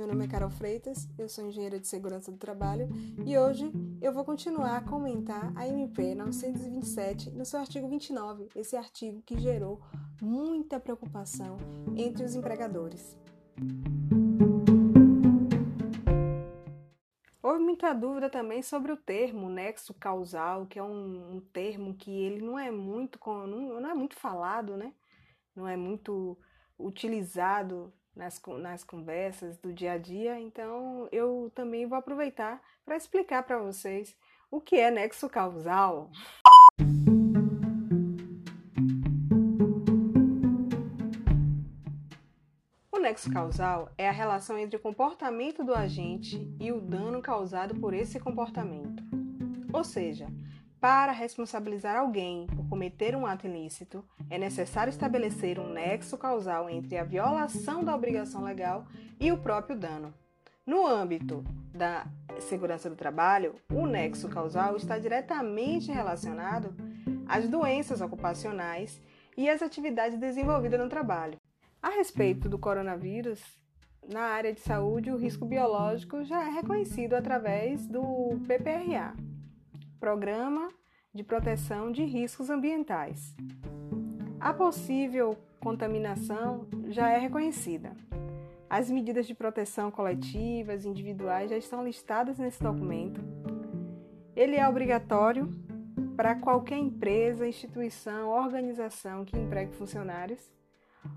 meu nome é Carol Freitas, eu sou engenheira de segurança do trabalho e hoje eu vou continuar a comentar a MP 927 no seu artigo 29, esse artigo que gerou muita preocupação entre os empregadores. Houve muita dúvida também sobre o termo nexo causal, que é um, um termo que ele não é muito não, não é muito falado, né? Não é muito utilizado nas, nas conversas do dia a dia, então eu também vou aproveitar para explicar para vocês o que é nexo causal. O nexo causal é a relação entre o comportamento do agente e o dano causado por esse comportamento. Ou seja, para responsabilizar alguém por cometer um ato ilícito, é necessário estabelecer um nexo causal entre a violação da obrigação legal e o próprio dano. No âmbito da segurança do trabalho, o nexo causal está diretamente relacionado às doenças ocupacionais e às atividades desenvolvidas no trabalho. A respeito do coronavírus, na área de saúde, o risco biológico já é reconhecido através do PPRA, Programa de Proteção de Riscos Ambientais. A possível contaminação já é reconhecida. As medidas de proteção coletivas e individuais já estão listadas nesse documento. Ele é obrigatório para qualquer empresa, instituição, organização que empregue funcionários.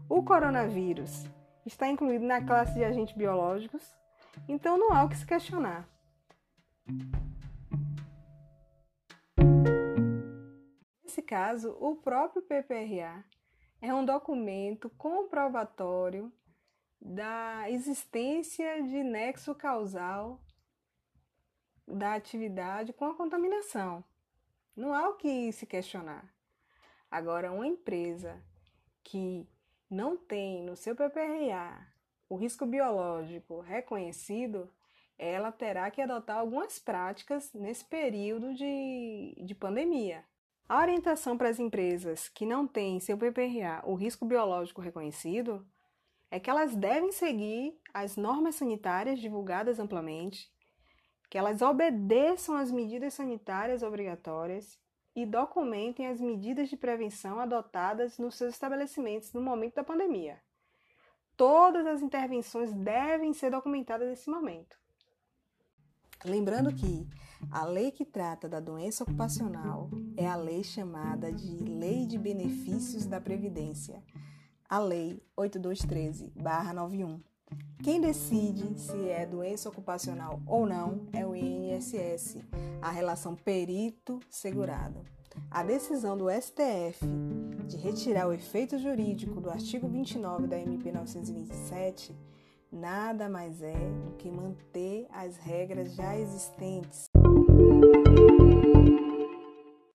O coronavírus está incluído na classe de agentes biológicos, então não há o que se questionar. Caso, o próprio PPRA é um documento comprobatório da existência de nexo causal da atividade com a contaminação. Não há o que se questionar. Agora, uma empresa que não tem no seu PPRA o risco biológico reconhecido, ela terá que adotar algumas práticas nesse período de, de pandemia. A orientação para as empresas que não têm seu PPRA o risco biológico reconhecido é que elas devem seguir as normas sanitárias divulgadas amplamente, que elas obedeçam às medidas sanitárias obrigatórias e documentem as medidas de prevenção adotadas nos seus estabelecimentos no momento da pandemia. Todas as intervenções devem ser documentadas nesse momento. Lembrando que a lei que trata da doença ocupacional é a lei chamada de Lei de Benefícios da Previdência, a Lei 8213-91. Quem decide se é doença ocupacional ou não é o INSS, a relação perito-segurado. A decisão do STF de retirar o efeito jurídico do artigo 29 da MP 927 nada mais é do que manter as regras já existentes Música